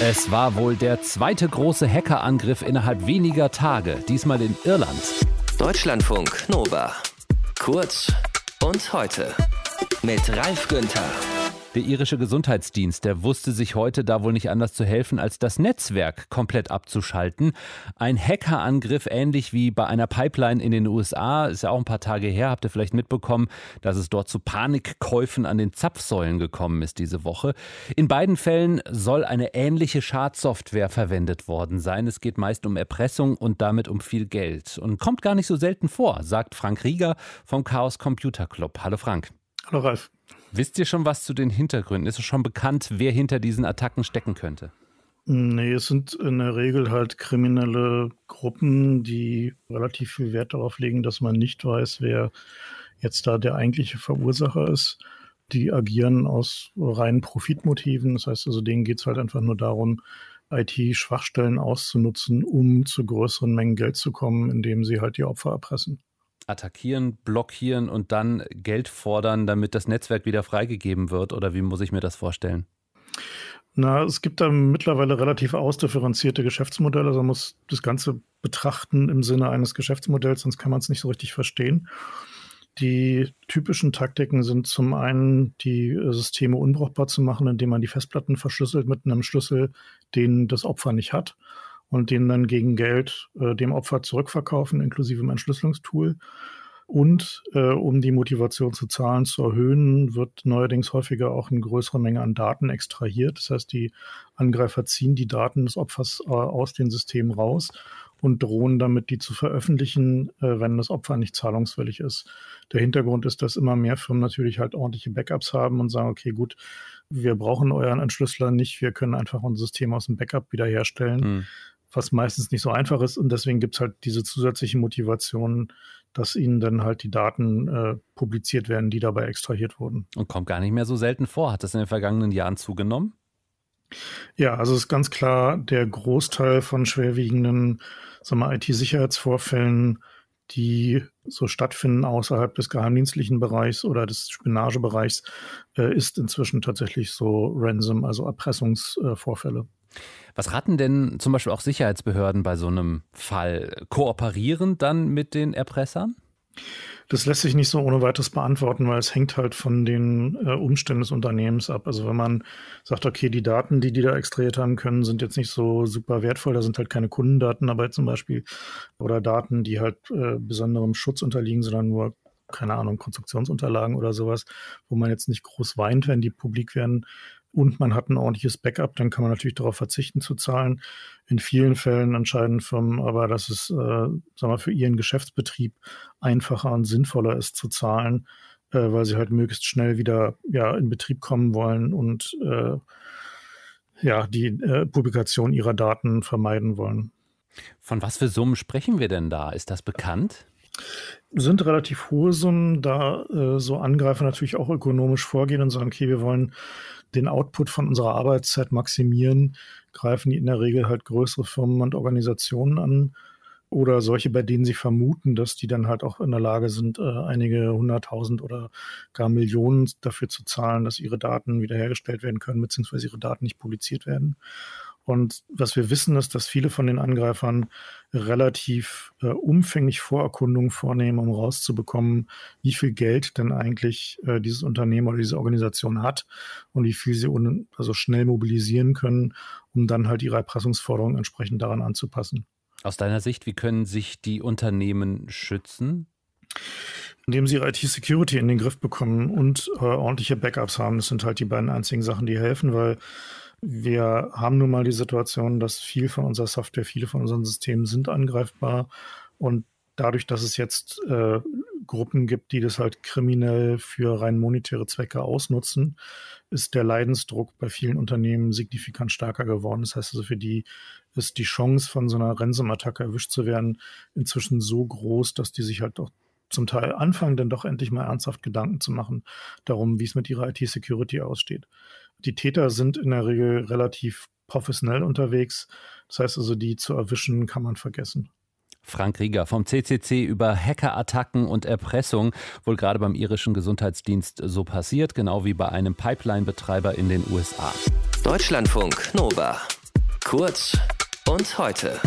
Es war wohl der zweite große Hackerangriff innerhalb weniger Tage, diesmal in Irland. Deutschlandfunk Nova. Kurz und heute mit Ralf Günther. Der irische Gesundheitsdienst, der wusste sich heute da wohl nicht anders zu helfen, als das Netzwerk komplett abzuschalten. Ein Hackerangriff, ähnlich wie bei einer Pipeline in den USA, ist ja auch ein paar Tage her, habt ihr vielleicht mitbekommen, dass es dort zu Panikkäufen an den Zapfsäulen gekommen ist diese Woche. In beiden Fällen soll eine ähnliche Schadsoftware verwendet worden sein. Es geht meist um Erpressung und damit um viel Geld. Und kommt gar nicht so selten vor, sagt Frank Rieger vom Chaos Computer Club. Hallo Frank. Hallo Ralf. Wisst ihr schon was zu den Hintergründen? Ist es schon bekannt, wer hinter diesen Attacken stecken könnte? Nee, es sind in der Regel halt kriminelle Gruppen, die relativ viel Wert darauf legen, dass man nicht weiß, wer jetzt da der eigentliche Verursacher ist. Die agieren aus reinen Profitmotiven. Das heißt also, denen geht es halt einfach nur darum, IT-Schwachstellen auszunutzen, um zu größeren Mengen Geld zu kommen, indem sie halt die Opfer erpressen attackieren, blockieren und dann Geld fordern, damit das Netzwerk wieder freigegeben wird? Oder wie muss ich mir das vorstellen? Na, es gibt da mittlerweile relativ ausdifferenzierte Geschäftsmodelle. Also man muss das Ganze betrachten im Sinne eines Geschäftsmodells, sonst kann man es nicht so richtig verstehen. Die typischen Taktiken sind zum einen, die Systeme unbrauchbar zu machen, indem man die Festplatten verschlüsselt mit einem Schlüssel, den das Opfer nicht hat und den dann gegen Geld äh, dem Opfer zurückverkaufen, inklusive dem Entschlüsselungstool. Und äh, um die Motivation zu zahlen zu erhöhen, wird neuerdings häufiger auch eine größere Menge an Daten extrahiert. Das heißt, die Angreifer ziehen die Daten des Opfers äh, aus den Systemen raus und drohen damit, die zu veröffentlichen, äh, wenn das Opfer nicht zahlungswillig ist. Der Hintergrund ist, dass immer mehr Firmen natürlich halt ordentliche Backups haben und sagen, okay, gut, wir brauchen euren Entschlüsseler nicht, wir können einfach unser System aus dem Backup wiederherstellen. Mhm was meistens nicht so einfach ist. Und deswegen gibt es halt diese zusätzliche Motivation, dass ihnen dann halt die Daten äh, publiziert werden, die dabei extrahiert wurden. Und kommt gar nicht mehr so selten vor. Hat das in den vergangenen Jahren zugenommen? Ja, also ist ganz klar, der Großteil von schwerwiegenden IT-Sicherheitsvorfällen, die so stattfinden außerhalb des geheimdienstlichen Bereichs oder des Spionagebereichs, äh, ist inzwischen tatsächlich so Ransom, also Erpressungsvorfälle. Äh, was raten denn zum Beispiel auch Sicherheitsbehörden bei so einem Fall? Kooperieren dann mit den Erpressern? Das lässt sich nicht so ohne weiteres beantworten, weil es hängt halt von den äh, Umständen des Unternehmens ab. Also wenn man sagt, okay, die Daten, die die da extrahiert haben können, sind jetzt nicht so super wertvoll, da sind halt keine Kundendaten dabei zum Beispiel oder Daten, die halt äh, besonderem Schutz unterliegen, sondern nur keine Ahnung, Konstruktionsunterlagen oder sowas, wo man jetzt nicht groß weint, wenn die publik werden, und man hat ein ordentliches Backup, dann kann man natürlich darauf verzichten zu zahlen. In vielen Fällen entscheiden Firmen aber, dass es äh, sagen wir, für ihren Geschäftsbetrieb einfacher und sinnvoller ist zu zahlen, äh, weil sie halt möglichst schnell wieder ja, in Betrieb kommen wollen und äh, ja, die äh, Publikation ihrer Daten vermeiden wollen. Von was für Summen sprechen wir denn da? Ist das bekannt? Sind relativ hohe Summen, da äh, so Angreifer natürlich auch ökonomisch vorgehen und sagen, okay, wir wollen den Output von unserer Arbeitszeit maximieren, greifen die in der Regel halt größere Firmen und Organisationen an oder solche, bei denen sie vermuten, dass die dann halt auch in der Lage sind, äh, einige hunderttausend oder gar Millionen dafür zu zahlen, dass ihre Daten wiederhergestellt werden können, beziehungsweise ihre Daten nicht publiziert werden. Und was wir wissen, ist, dass viele von den Angreifern relativ äh, umfänglich Vorerkundungen vornehmen, um rauszubekommen, wie viel Geld denn eigentlich äh, dieses Unternehmen oder diese Organisation hat und wie viel sie also schnell mobilisieren können, um dann halt ihre Erpressungsforderungen entsprechend daran anzupassen. Aus deiner Sicht, wie können sich die Unternehmen schützen? Indem sie ihre IT-Security in den Griff bekommen und äh, ordentliche Backups haben. Das sind halt die beiden einzigen Sachen, die helfen, weil wir haben nun mal die Situation, dass viel von unserer Software, viele von unseren Systemen sind angreifbar und dadurch, dass es jetzt äh, Gruppen gibt, die das halt kriminell für rein monetäre Zwecke ausnutzen, ist der Leidensdruck bei vielen Unternehmen signifikant stärker geworden. Das heißt also, für die ist die Chance, von so einer Ransom-Attacke erwischt zu werden, inzwischen so groß, dass die sich halt auch zum Teil anfangen, dann doch endlich mal ernsthaft Gedanken zu machen darum, wie es mit ihrer IT-Security aussteht. Die Täter sind in der Regel relativ professionell unterwegs. Das heißt also, die zu erwischen kann man vergessen. Frank Rieger vom CCC über Hackerattacken und Erpressung, wohl gerade beim irischen Gesundheitsdienst so passiert, genau wie bei einem Pipeline-Betreiber in den USA. Deutschlandfunk, Nova. Kurz und heute.